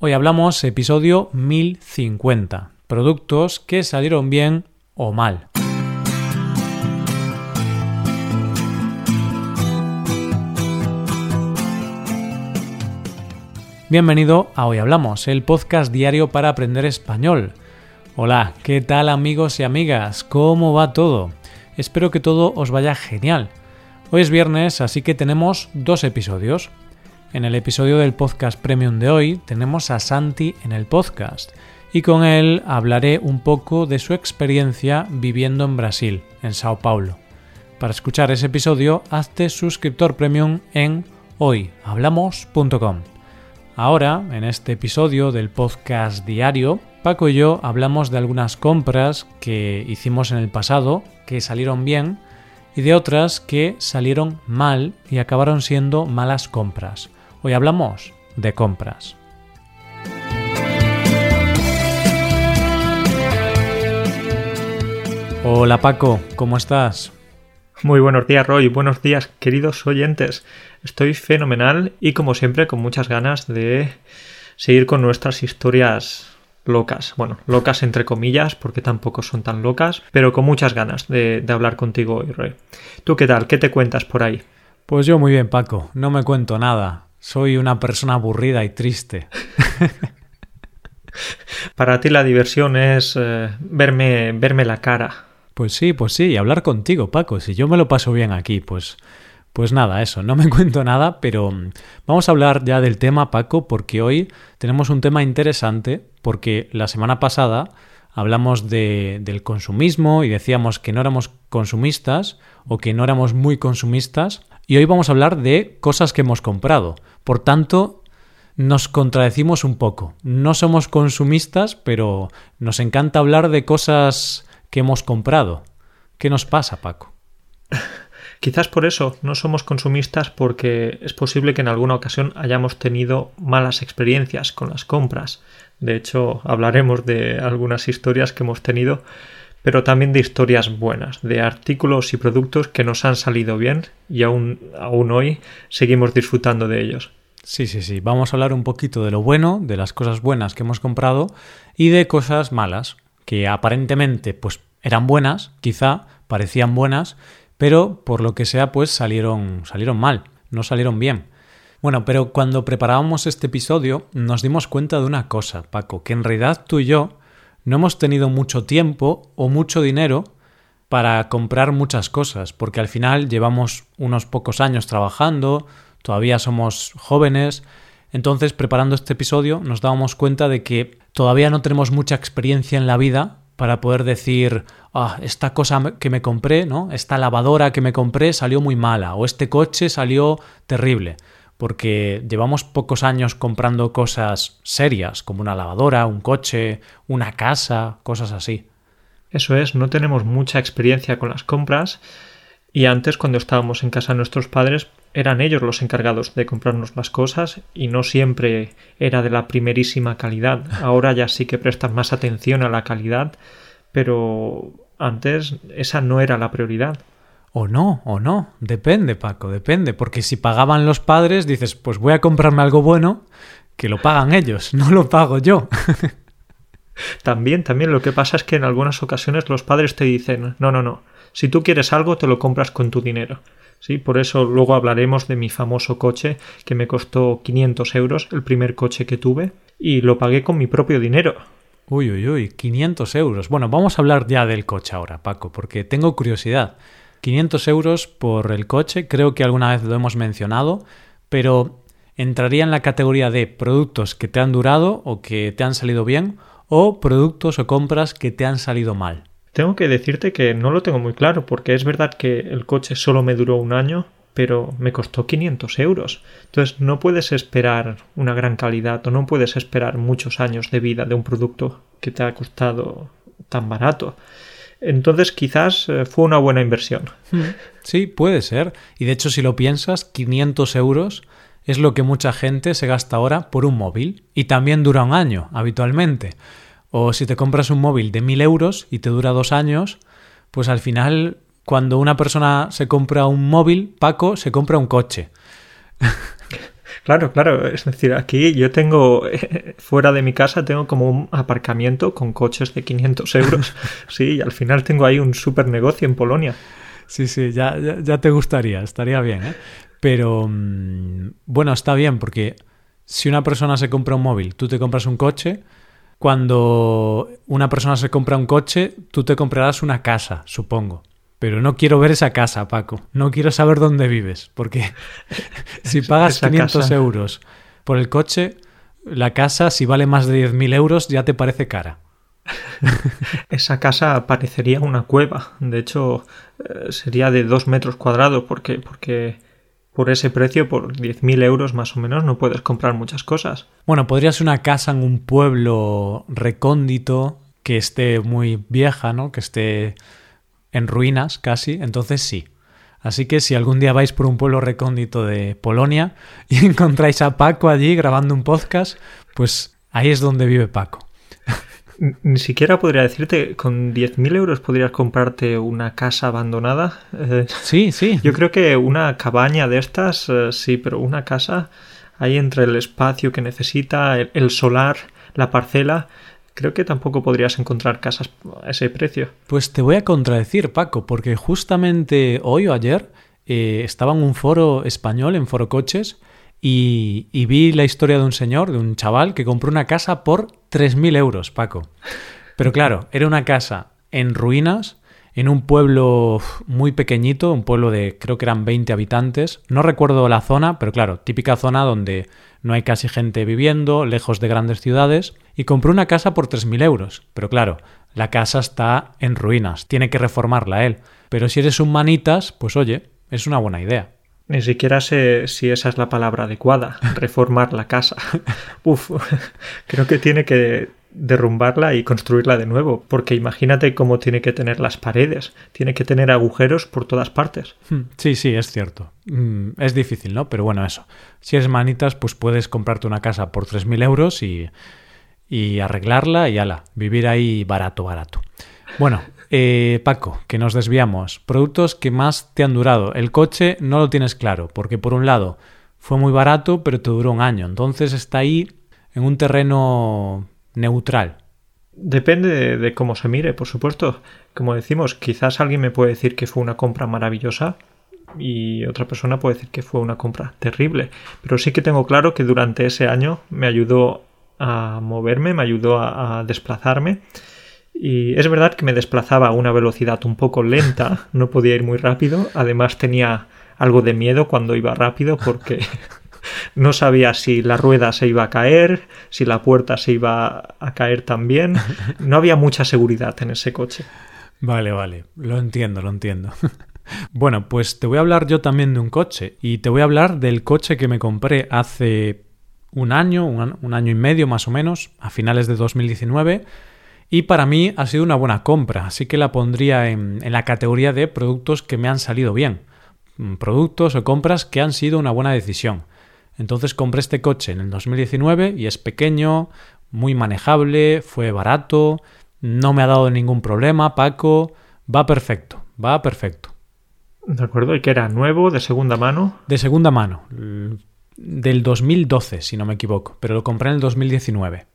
Hoy hablamos episodio 1050, productos que salieron bien o mal. Bienvenido a Hoy Hablamos, el podcast diario para aprender español. Hola, ¿qué tal amigos y amigas? ¿Cómo va todo? Espero que todo os vaya genial. Hoy es viernes, así que tenemos dos episodios. En el episodio del podcast premium de hoy tenemos a Santi en el podcast y con él hablaré un poco de su experiencia viviendo en Brasil, en Sao Paulo. Para escuchar ese episodio, hazte suscriptor premium en hoyhablamos.com. Ahora, en este episodio del podcast diario, Paco y yo hablamos de algunas compras que hicimos en el pasado, que salieron bien, y de otras que salieron mal y acabaron siendo malas compras. Hoy hablamos de compras. Hola Paco, ¿cómo estás? Muy buenos días Roy, buenos días queridos oyentes. Estoy fenomenal y como siempre con muchas ganas de seguir con nuestras historias locas. Bueno, locas entre comillas porque tampoco son tan locas, pero con muchas ganas de, hablar contigo hoy Roy. ¿Tú qué tal? ¿Qué te cuentas por ahí? Pues yo muy bien Paco, no me cuento nada. Soy una persona aburrida y triste. Para ti la diversión es eh, verme, verme la cara. Pues sí, pues sí, y hablar contigo, Paco. Si yo me lo paso bien aquí, pues, pues nada, eso. No me cuento nada, pero mm, vamos a hablar ya del tema, Paco, porque hoy tenemos un tema interesante, porque la semana pasada hablamos de, del consumismo y decíamos que no éramos consumistas o que no éramos muy consumistas y hoy vamos a hablar de cosas que hemos comprado. Por tanto, nos contradecimos un poco. No somos consumistas, pero nos encanta hablar de cosas que hemos comprado. ¿Qué nos pasa, Paco? Quizás por eso no somos consumistas porque es posible que en alguna ocasión hayamos tenido malas experiencias con las compras. De hecho, hablaremos de algunas historias que hemos tenido pero también de historias buenas, de artículos y productos que nos han salido bien y aún, aún hoy seguimos disfrutando de ellos. Sí, sí, sí. Vamos a hablar un poquito de lo bueno, de las cosas buenas que hemos comprado y de cosas malas, que aparentemente pues eran buenas, quizá parecían buenas, pero por lo que sea pues salieron salieron mal, no salieron bien. Bueno, pero cuando preparábamos este episodio nos dimos cuenta de una cosa, Paco, que en realidad tú y yo no hemos tenido mucho tiempo o mucho dinero para comprar muchas cosas, porque al final llevamos unos pocos años trabajando, todavía somos jóvenes, entonces preparando este episodio nos dábamos cuenta de que todavía no tenemos mucha experiencia en la vida para poder decir, ah, esta cosa que me compré, ¿no? Esta lavadora que me compré salió muy mala o este coche salió terrible porque llevamos pocos años comprando cosas serias, como una lavadora, un coche, una casa, cosas así. Eso es, no tenemos mucha experiencia con las compras y antes cuando estábamos en casa de nuestros padres eran ellos los encargados de comprarnos las cosas y no siempre era de la primerísima calidad. Ahora ya sí que prestan más atención a la calidad, pero antes esa no era la prioridad. O no, o no. Depende, Paco, depende. Porque si pagaban los padres, dices, pues voy a comprarme algo bueno, que lo pagan ellos, no lo pago yo. también, también lo que pasa es que en algunas ocasiones los padres te dicen, no, no, no. Si tú quieres algo, te lo compras con tu dinero. Sí, por eso luego hablaremos de mi famoso coche que me costó 500 euros, el primer coche que tuve, y lo pagué con mi propio dinero. Uy, uy, uy, 500 euros. Bueno, vamos a hablar ya del coche ahora, Paco, porque tengo curiosidad. 500 euros por el coche, creo que alguna vez lo hemos mencionado, pero entraría en la categoría de productos que te han durado o que te han salido bien o productos o compras que te han salido mal. Tengo que decirte que no lo tengo muy claro porque es verdad que el coche solo me duró un año, pero me costó 500 euros. Entonces no puedes esperar una gran calidad o no puedes esperar muchos años de vida de un producto que te ha costado tan barato. Entonces quizás eh, fue una buena inversión. Hmm. Sí, puede ser. Y de hecho, si lo piensas, 500 euros es lo que mucha gente se gasta ahora por un móvil. Y también dura un año, habitualmente. O si te compras un móvil de 1000 euros y te dura dos años, pues al final, cuando una persona se compra un móvil, Paco se compra un coche. Claro, claro. Es decir, aquí yo tengo, fuera de mi casa, tengo como un aparcamiento con coches de 500 euros. Sí, y al final tengo ahí un super negocio en Polonia. Sí, sí, ya, ya, te gustaría, estaría bien, ¿eh? Pero mm, bueno, está bien porque si una persona se compra un móvil, tú te compras un coche, cuando una persona se compra un coche, tú te comprarás una casa, supongo. Pero no quiero ver esa casa, Paco. No quiero saber dónde vives. Porque si pagas 500 euros por el coche, la casa, si vale más de 10.000 euros, ya te parece cara. Esa casa parecería una cueva. De hecho, eh, sería de dos metros cuadrados porque, porque por ese precio, por 10.000 euros más o menos, no puedes comprar muchas cosas. Bueno, podría ser una casa en un pueblo recóndito que esté muy vieja, ¿no? Que esté en ruinas casi, entonces sí. Así que si algún día vais por un pueblo recóndito de Polonia y encontráis a Paco allí grabando un podcast, pues ahí es donde vive Paco. Ni siquiera podría decirte, con 10.000 euros podrías comprarte una casa abandonada. Eh, sí, sí. Yo creo que una cabaña de estas, eh, sí, pero una casa ahí entre el espacio que necesita, el, solar, la parcela, creo que tampoco podrías encontrar casas a ese precio. Pues te voy a contradecir, Paco, porque justamente hoy o ayer eh, estaba en un foro español, en Foro Coches, y, vi la historia de un señor, de un chaval, que compró una casa por 3.000 euros, Paco. Pero claro, era una casa en ruinas, en un pueblo muy pequeñito, un pueblo de creo que eran 20 habitantes. No recuerdo la zona, pero claro, típica zona donde no hay casi gente viviendo, lejos de grandes ciudades. Y compró una casa por 3.000 euros. Pero claro, la casa está en ruinas, tiene que reformarla él. Pero si eres un manitas, pues oye, es una buena idea. Ni siquiera sé si esa es la palabra adecuada, reformar la casa. Uf, creo que tiene que derrumbarla y construirla de nuevo, porque imagínate cómo tiene que tener las paredes, tiene que tener agujeros por todas partes. Hmm, sí, sí, es cierto. Mm, es difícil, ¿no? Pero bueno, eso. Si eres manitas, pues puedes comprarte una casa por 3.000 euros y, y arreglarla y ala, vivir ahí barato, barato. Bueno, eh, Paco, que nos desviamos. Productos que más te han durado. El coche no lo tienes claro, porque por un lado fue muy barato, pero te duró un año. Entonces está ahí en un terreno neutral. Depende de, cómo se mire, por supuesto. Como decimos, quizás alguien me puede decir que fue una compra maravillosa y otra persona puede decir que fue una compra terrible. Pero sí que tengo claro que durante ese año me ayudó a moverme, me ayudó a desplazarme y es verdad que me desplazaba a una velocidad un poco lenta, no podía ir muy rápido, además tenía algo de miedo cuando iba rápido porque no sabía si la rueda se iba a caer, si la puerta se iba a caer también, no había mucha seguridad en ese coche. Vale, vale, lo entiendo, lo entiendo. Bueno, pues te voy a hablar yo también de un coche y te voy a hablar del coche que me compré hace un año, un, año y medio más o menos, a finales de 2019 y para mí ha sido una buena compra, así que la pondría en, la categoría de productos que me han salido bien, mm, productos o compras que han sido una buena decisión. Entonces compré este coche en el 2019 y es pequeño, muy manejable, fue barato, no me ha dado ningún problema, Paco, va perfecto, va perfecto. De acuerdo, ¿y que era nuevo, de segunda mano? De segunda mano, del 2012, si no me equivoco, pero lo compré en el 2019.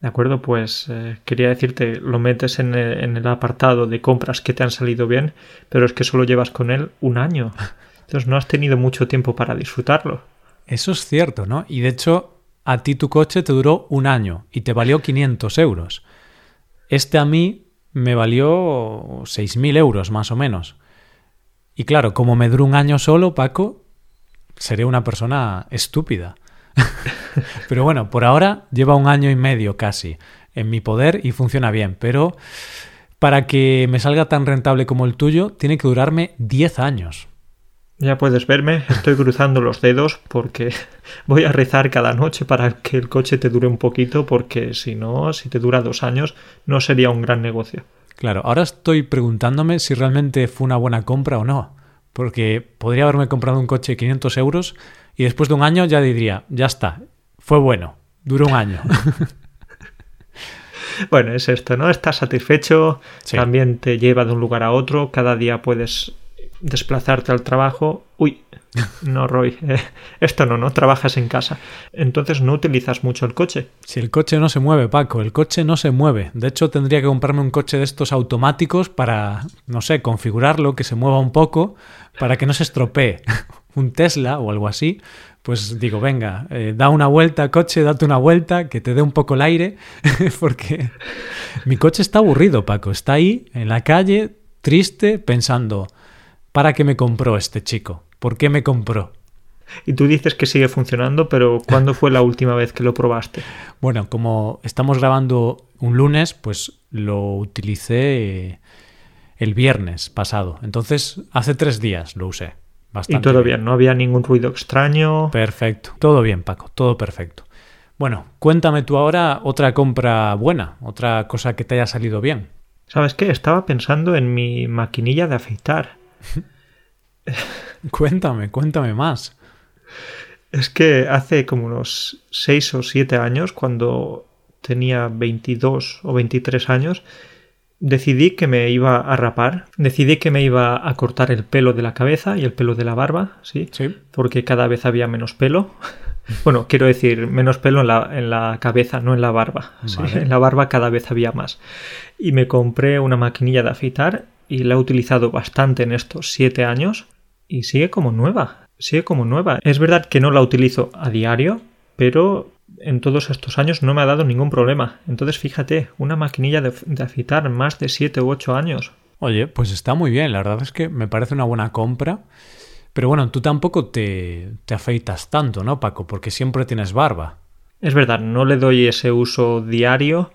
De acuerdo, pues eh, quería decirte, lo metes en el, apartado de compras que te han salido bien, pero es que solo llevas con él un año. Entonces no has tenido mucho tiempo para disfrutarlo. Eso es cierto, ¿no? Y de hecho, a ti tu coche te duró un año y te valió 500 euros. Este a mí me valió 6.000 euros más o menos. Y claro, como me duró un año solo, Paco, seré una persona estúpida. pero bueno, por ahora lleva un año y medio casi en mi poder y funciona bien, pero para que me salga tan rentable como el tuyo, tiene que durarme 10 años. Ya puedes verme, estoy cruzando los dedos porque voy a rezar cada noche para que el coche te dure un poquito, porque si no, si te dura dos años, no sería un gran negocio. Claro, ahora estoy preguntándome si realmente fue una buena compra o no, porque podría haberme comprado un coche de 500 euros y después de un año ya diría, ya está, fue bueno, duró un año. bueno, es esto, ¿no? Estás satisfecho, también te lleva de un lugar a otro, cada día puedes desplazarte al trabajo, uy, no, Roy, eh, esto no, no trabajas en casa. Entonces no utilizas mucho el coche. Si el coche no se mueve, Paco, el coche no se mueve. De hecho, tendría que comprarme un coche de estos automáticos para, no sé, configurarlo, que se mueva un poco, para que no se estropee. un Tesla o algo así, pues digo, venga, eh, da una vuelta, coche, date una vuelta, que te dé un poco el aire, porque mi coche está aburrido, Paco, está ahí en la calle, triste, pensando, ¿para qué me compró este chico? ¿Por qué me compró? Y tú dices que sigue funcionando, pero ¿cuándo fue la última vez que lo probaste? Bueno, como estamos grabando un lunes, pues lo utilicé el viernes pasado. Entonces, hace tres días lo usé y todo bien. no había ningún ruido extraño. Perfecto, todo bien, Paco, todo perfecto. Bueno, cuéntame tú ahora otra compra buena, otra cosa que te haya salido bien. ¿Sabes qué? Estaba pensando en mi maquinilla de afeitar. cuéntame, cuéntame más. Es que hace como unos 6 o 7 años, cuando tenía 22 o 23 años, decidí que me iba a rapar, decidí que me iba a cortar el pelo de la cabeza y el pelo de la barba, ¿sí? Sí. Porque cada vez había menos pelo. Bueno, quiero decir, menos pelo en la, en la cabeza, no en la barba. En la barba cada vez había más. Y me compré una maquinilla de afeitar y la he utilizado bastante en estos siete años y sigue como nueva. Sigue como nueva. Es verdad que no la utilizo a diario, pero en todos estos años no me ha dado ningún problema. Entonces, fíjate, una maquinilla de, de más de 7 u 8 años. Oye, pues está muy bien. La verdad es que me parece una buena compra. Pero bueno, tú tampoco te, te afeitas tanto, ¿no, Paco? Porque siempre tienes barba. Es verdad, no le doy ese uso diario,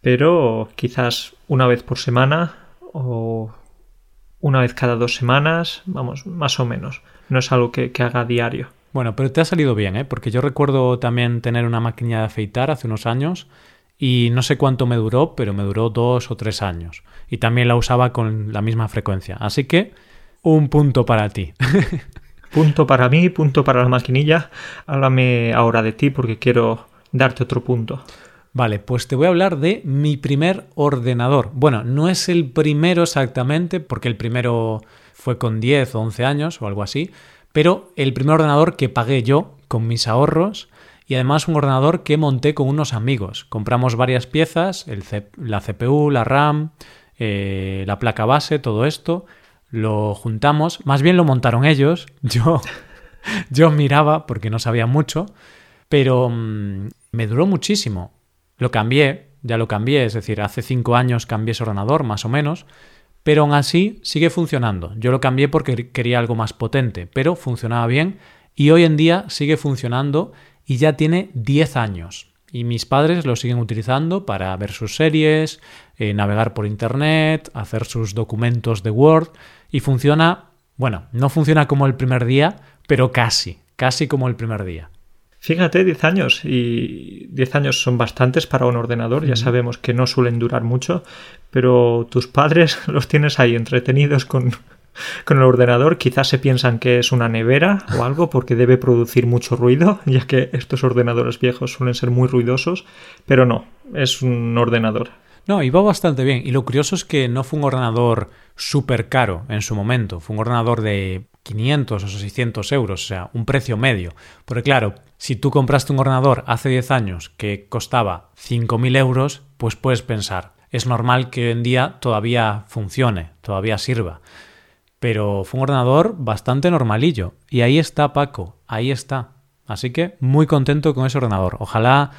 pero quizás una vez por semana o una vez cada dos semanas, vamos, más o menos. No es algo que, que haga diario. Bueno, pero te ha salido bien, ¿eh? Porque yo recuerdo también tener una máquina de afeitar hace unos años y no sé cuánto me duró, pero me duró dos o tres años. Y también la usaba con la misma frecuencia. Así que un punto para ti. punto para mí, punto para la maquinilla. Háblame ahora de ti porque quiero darte otro punto. Vale, pues te voy a hablar de mi primer ordenador. Bueno, no es el primero exactamente, porque el primero fue con 10 o 11 años o algo así, pero el primer ordenador que pagué yo con mis ahorros y además un ordenador que monté con unos amigos. Compramos varias piezas, el la CPU, la RAM, eh, la placa base, todo esto, lo juntamos, más bien lo montaron ellos, yo, yo miraba porque no sabía mucho, pero mm, me duró muchísimo. Lo cambié, ya lo cambié, es decir, hace cinco años cambié ese ordenador, más o menos, pero aún así sigue funcionando. Yo lo cambié porque quería algo más potente, pero funcionaba bien y hoy en día sigue funcionando y ya tiene 10 años. Y mis padres lo siguen utilizando para ver sus series, eh, navegar por Internet, hacer sus documentos de Word y funciona, bueno, no funciona como el primer día, pero casi, casi como el primer día. Fíjate, 10 años y 10 años son bastantes para un ordenador, ya sabemos que no suelen durar mucho, pero tus padres los tienes ahí entretenidos con, con el ordenador, quizás se piensan que es una nevera o algo porque debe producir mucho ruido, ya que estos ordenadores viejos suelen ser muy ruidosos, pero no, es un ordenador. No, iba bastante bien. Y lo curioso es que no fue un ordenador súper caro en su momento. Fue un ordenador de 500 o 600 euros, o sea, un precio medio. Porque claro, si tú compraste un ordenador hace 10 años que costaba 5.000 euros, pues puedes pensar, es normal que hoy en día todavía funcione, todavía sirva. Pero fue un ordenador bastante normalillo. Y ahí está Paco, ahí está. Así que muy contento con ese ordenador. Ojalá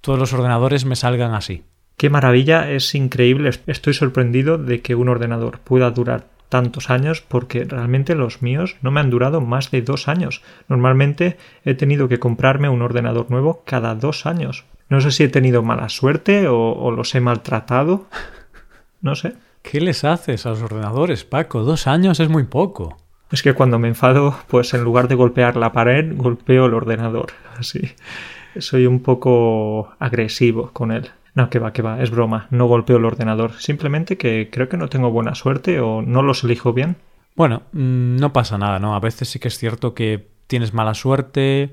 todos los ordenadores me salgan así. Qué maravilla, es increíble. Estoy sorprendido de que un ordenador pueda durar tantos años porque realmente los míos no me han durado más de dos años. Normalmente he tenido que comprarme un ordenador nuevo cada dos años. No sé si he tenido mala suerte o, los he maltratado. No sé. ¿Qué les haces a los ordenadores, Paco? Dos años es muy poco. Es que cuando me enfado, pues en lugar de golpear la pared, golpeo el ordenador. Así. Soy un poco agresivo con él. No, que va, que va, es broma, no golpeo el ordenador, simplemente que creo que no tengo buena suerte o no los elijo bien. Bueno, mm, no pasa nada, ¿no? A veces sí que es cierto que tienes mala suerte,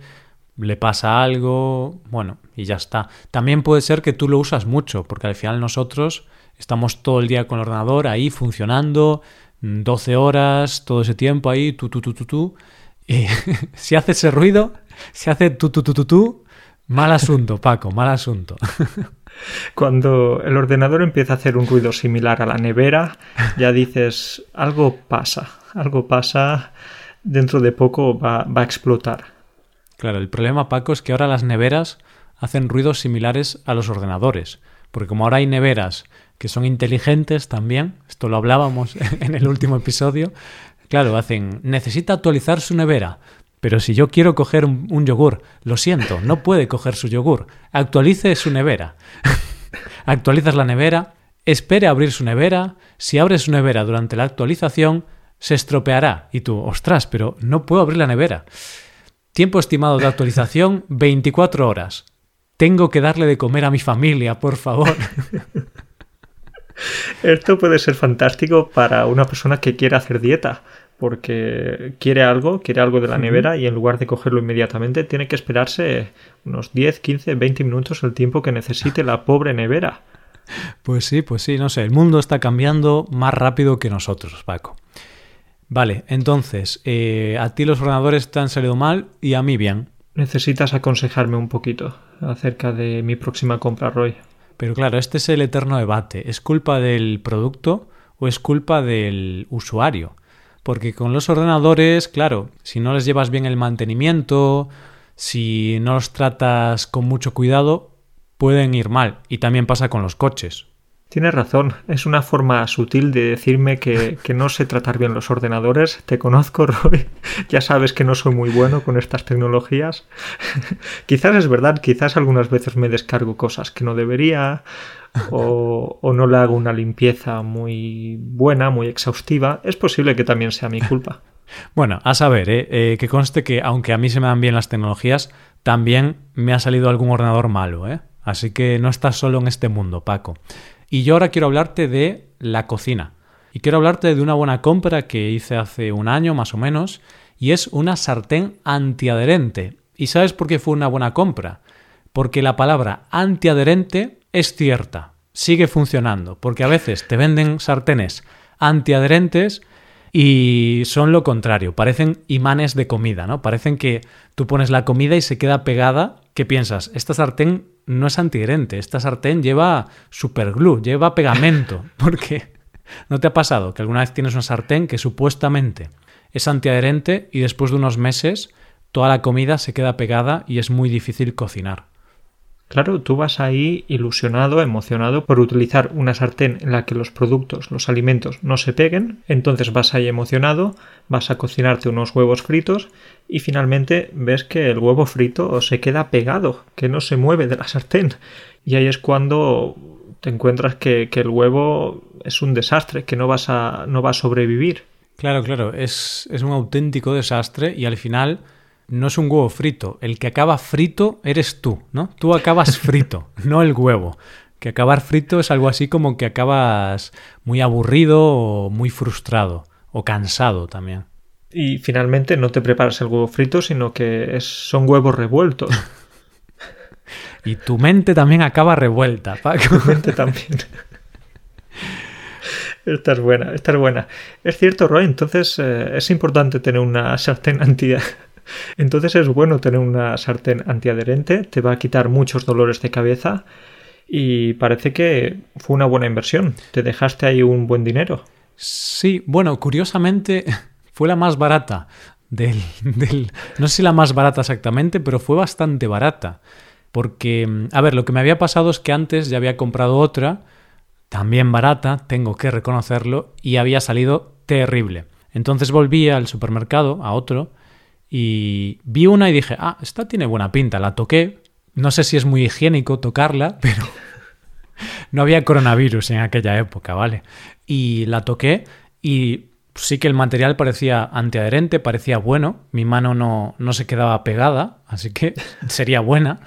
le pasa algo, bueno, y ya está. También puede ser que tú lo usas mucho, porque al final nosotros estamos todo el día con el ordenador ahí funcionando, 12 horas, todo ese tiempo ahí, tú, tú, tú, tú, tú. Y si hace ese ruido, si hace tú, tú, tú, tú, tú, mal asunto, Paco, mal asunto. Cuando el ordenador empieza a hacer un ruido similar a la nevera, ya dices, algo pasa, algo pasa, dentro de poco va, va a explotar. Claro, el problema, Paco, es que ahora las neveras hacen ruidos similares a los ordenadores. Porque como ahora hay neveras que son inteligentes también, esto lo hablábamos en el último episodio, claro, hacen, necesita actualizar su nevera, pero si yo quiero coger un, yogur, lo siento, no puede coger su yogur, actualice su nevera. Actualizas la nevera, espere a abrir su nevera, si abre su nevera durante la actualización, se estropeará. Y tú, ostras, pero no puedo abrir la nevera. Tiempo estimado de actualización, 24 horas. Tengo que darle de comer a mi familia, por favor. Esto puede ser fantástico para una persona que quiere hacer dieta, porque quiere algo, quiere algo de la nevera y en lugar de cogerlo inmediatamente tiene que esperarse unos 10, 15, 20 minutos el tiempo que necesite la pobre nevera. Pues sí, pues sí, no sé, el mundo está cambiando más rápido que nosotros, Paco. Vale, entonces, eh, a ti los ordenadores te han salido mal y a mí bien. Necesitas aconsejarme un poquito acerca de mi próxima compra, Roy. Pero claro, este es el eterno debate. ¿Es culpa del producto o es culpa del usuario? Porque con los ordenadores, claro, si no les llevas bien el mantenimiento, si no los tratas con mucho cuidado, pueden ir mal. Y también pasa con los coches. Tienes razón, es una forma sutil de decirme que, no sé tratar bien los ordenadores. Te conozco, Roy. Ya sabes que no soy muy bueno con estas tecnologías. quizás es verdad, quizás algunas veces me descargo cosas que no debería o, no le hago una limpieza muy buena, muy exhaustiva. Es posible que también sea mi culpa. Bueno, a saber, ¿eh? Eh, que conste que aunque a mí se me dan bien las tecnologías, también me ha salido algún ordenador malo, ¿eh? Así que no estás solo en este mundo, Paco. Y yo ahora quiero hablarte de la cocina. Y quiero hablarte de una buena compra que hice hace un año más o menos, y es una sartén antiadherente. ¿Y sabes por qué fue una buena compra? Porque la palabra antiadherente es cierta, sigue funcionando, porque a veces te venden sartenes antiadherentes y son lo contrario, parecen imanes de comida, ¿no? Parecen que tú pones la comida y se queda pegada. ¿Qué piensas? Esta sartén no es antiadherente, esta sartén lleva superglue, lleva pegamento, porque ¿no te ha pasado que alguna vez tienes una sartén que supuestamente es antiadherente y después de unos meses toda la comida se queda pegada y es muy difícil cocinar? Claro, tú vas ahí ilusionado, emocionado por utilizar una sartén en la que los productos, los alimentos no se peguen, entonces vas ahí emocionado, vas a cocinarte unos huevos fritos y finalmente ves que el huevo frito se queda pegado, que no se mueve de la sartén. Y ahí es cuando te encuentras que, el huevo es un desastre, que no vas a, no va a sobrevivir. Claro, claro, es, es un auténtico desastre y al final no es un huevo frito. El que acaba frito eres tú, ¿no? Tú acabas frito, no el huevo. Que acabar frito es algo así como que acabas muy aburrido o muy frustrado o cansado también. Y finalmente no te preparas el huevo frito, sino que es, son huevos revueltos. y tu mente también acaba revuelta, Paco. Tu mente también. Esta es buena, esta es buena. Es cierto, Roy, entonces eh, es importante tener una sartén anti entonces es bueno tener una sartén antiadherente, te va a quitar muchos dolores de cabeza y parece que fue una buena inversión. Te dejaste ahí un buen dinero. Sí, bueno, curiosamente fue la más barata del, del, no sé si la más barata exactamente, pero fue bastante barata. Porque, a ver, lo que me había pasado es que antes ya había comprado otra, también barata, tengo que reconocerlo, y había salido terrible. Entonces volví al supermercado, a otro, y vi una y dije, ah, esta tiene buena pinta, la toqué. No sé si es muy higiénico tocarla, pero no había coronavirus en aquella época, ¿vale? Y la toqué y sí que el material parecía antiadherente, parecía bueno, mi mano no, no se quedaba pegada, así que sería buena.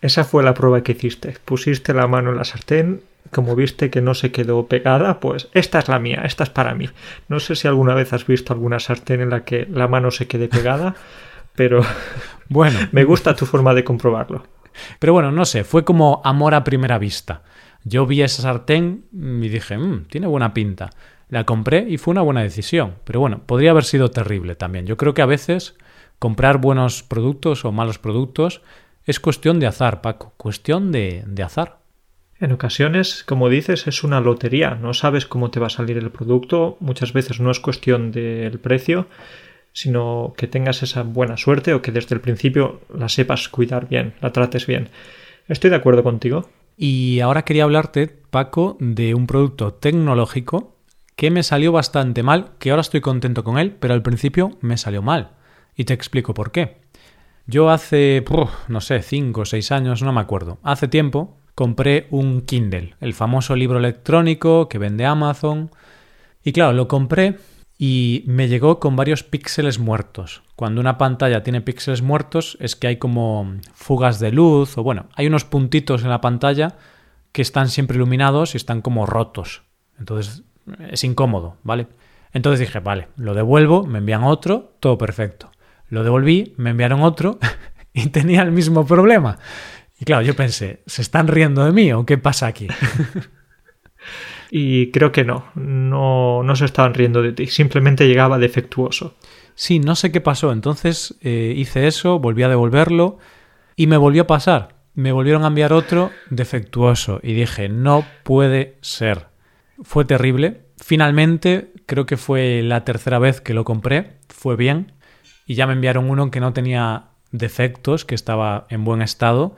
Esa fue la prueba que hiciste. Pusiste la mano en la sartén como viste que no se quedó pegada, pues esta es la mía, esta es para mí. No sé si alguna vez has visto alguna sartén en la que la mano se quede pegada, pero bueno, me gusta tu forma de comprobarlo. Pero bueno, no sé, fue como amor a primera vista. Yo vi esa sartén y dije, mmm, tiene buena pinta. La compré y fue una buena decisión, pero bueno, podría haber sido terrible también. Yo creo que a veces comprar buenos productos o malos productos es cuestión de azar, Paco, cuestión de, de azar. En ocasiones, como dices, es una lotería, no sabes cómo te va a salir el producto, muchas veces no es cuestión del precio, sino que tengas esa buena suerte o que desde el principio la sepas cuidar bien, la trates bien. Estoy de acuerdo contigo. Y ahora quería hablarte, Paco, de un producto tecnológico que me salió bastante mal, que ahora estoy contento con él, pero al principio me salió mal. Y te explico por qué. Yo hace, no sé, 5 o 6 años, no me acuerdo, hace tiempo compré un Kindle, el famoso libro electrónico que vende Amazon. Y claro, lo compré y me llegó con varios píxeles muertos. Cuando una pantalla tiene píxeles muertos es que hay como fugas de luz o bueno, hay unos puntitos en la pantalla que están siempre iluminados y están como rotos. Entonces es incómodo, ¿vale? Entonces dije, vale, lo devuelvo, me envían otro, todo perfecto. Lo devolví, me enviaron otro y tenía el mismo problema. Y claro, yo pensé, ¿se están riendo de mí o qué pasa aquí? y creo que no, no, no se estaban riendo de ti, simplemente llegaba defectuoso. Sí, no sé qué pasó. Entonces eh, hice eso, volví a devolverlo y me volvió a pasar. Me volvieron a enviar otro defectuoso y dije, no puede ser. Fue terrible. Finalmente, creo que fue la tercera vez que lo compré, fue bien y ya me enviaron uno que no tenía defectos, que estaba en buen estado.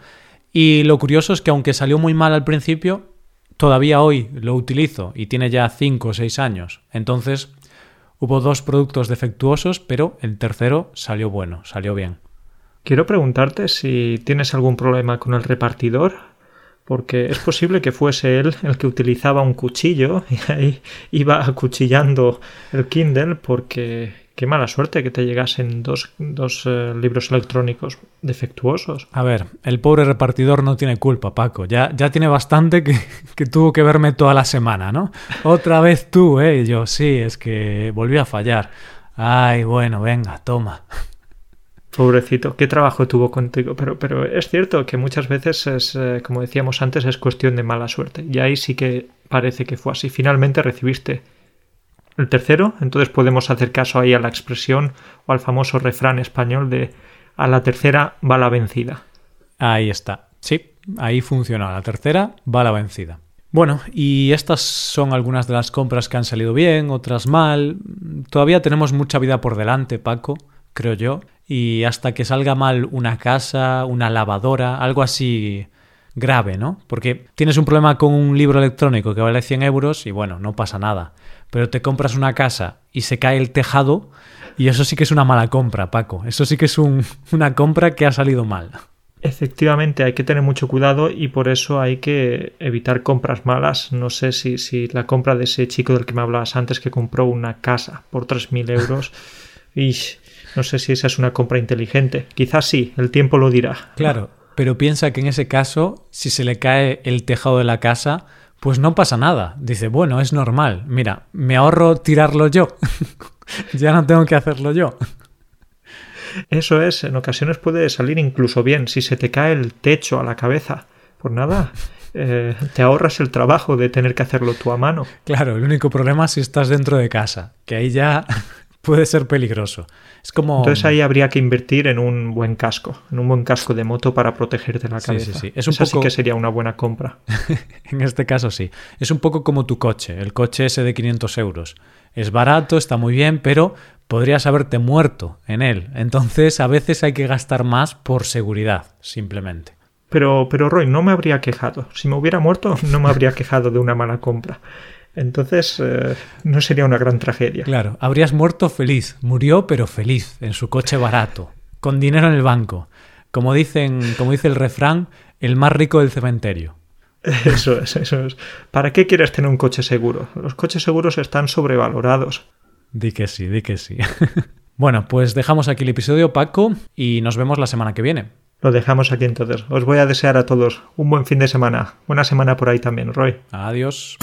Y lo curioso es que aunque salió muy mal al principio, todavía hoy lo utilizo y tiene ya 5 o 6 años. Entonces hubo dos productos defectuosos, pero el tercero salió bueno, salió bien. Quiero preguntarte si tienes algún problema con el repartidor, porque es posible que fuese él el que utilizaba un cuchillo y ahí iba acuchillando el Kindle porque Qué mala suerte que te llegasen dos, dos eh, libros electrónicos defectuosos. A ver, el pobre repartidor no tiene culpa, Paco. Ya, ya tiene bastante que, que, tuvo que verme toda la semana, ¿no? Otra vez tú, ¿eh? Y yo, sí, es que volví a fallar. Ay, bueno, venga, toma. Pobrecito, qué trabajo tuvo contigo. Pero, pero es cierto que muchas veces es, eh, como decíamos antes, es cuestión de mala suerte. Y ahí sí que parece que fue así. Finalmente recibiste el tercero, entonces podemos hacer caso ahí a la expresión o al famoso refrán español de a la tercera va la vencida. Ahí está. Sí, ahí funciona. La tercera va la vencida. Bueno, y estas son algunas de las compras que han salido bien, otras mal. Todavía tenemos mucha vida por delante, Paco, creo yo. Y hasta que salga mal una casa, una lavadora, algo así grave, ¿no? Porque tienes un problema con un libro electrónico que vale 100 euros y bueno, no pasa nada pero te compras una casa y se cae el tejado y eso sí que es una mala compra, Paco. Eso sí que es una compra que ha salido mal. Efectivamente, hay que tener mucho cuidado y por eso hay que evitar compras malas. No sé si, si la compra de ese chico del que me hablabas antes que compró una casa por 3.000 euros. y no sé si esa es una compra inteligente. Quizás sí, el tiempo lo dirá. Claro, pero piensa que en ese caso, si se le cae el tejado de la casa, pues no pasa nada. Dice, bueno, es normal. Mira, me ahorro tirarlo yo. ya no tengo que hacerlo yo. Eso es, en ocasiones puede salir incluso bien si se te cae el techo a la cabeza. Por nada, eh, te ahorras el trabajo de tener que hacerlo tú a mano. Claro, el único problema es si estás dentro de casa, que ahí ya puede ser peligroso. Es como... Entonces ahí habría que invertir en un buen casco, en un buen casco de moto para protegerte la cabeza. Sí, sí, sí. Es un poco... que sería una buena compra. en este caso sí. Es un poco como tu coche, el coche ese de 500 euros. Es barato, está muy bien, pero podrías haberte muerto en él. Entonces a veces hay que gastar más por seguridad, simplemente. Pero, pero Roy, no me habría quejado. Si me hubiera muerto, no me habría quejado de una mala compra. Entonces, eh, no sería una gran tragedia. Claro, habrías muerto feliz. Murió, pero feliz, en su coche barato, con dinero en el banco. Como, dicen, como dice el refrán, el más rico del cementerio. Eso es, eso es. ¿Para qué quieres tener un coche seguro? Los coches seguros están sobrevalorados. Di que sí, di que sí. bueno, pues dejamos aquí el episodio, Paco, y nos vemos la semana que viene. Lo dejamos aquí entonces. Os voy a desear a todos un buen fin de semana. Buena semana por ahí también, Roy. Adiós.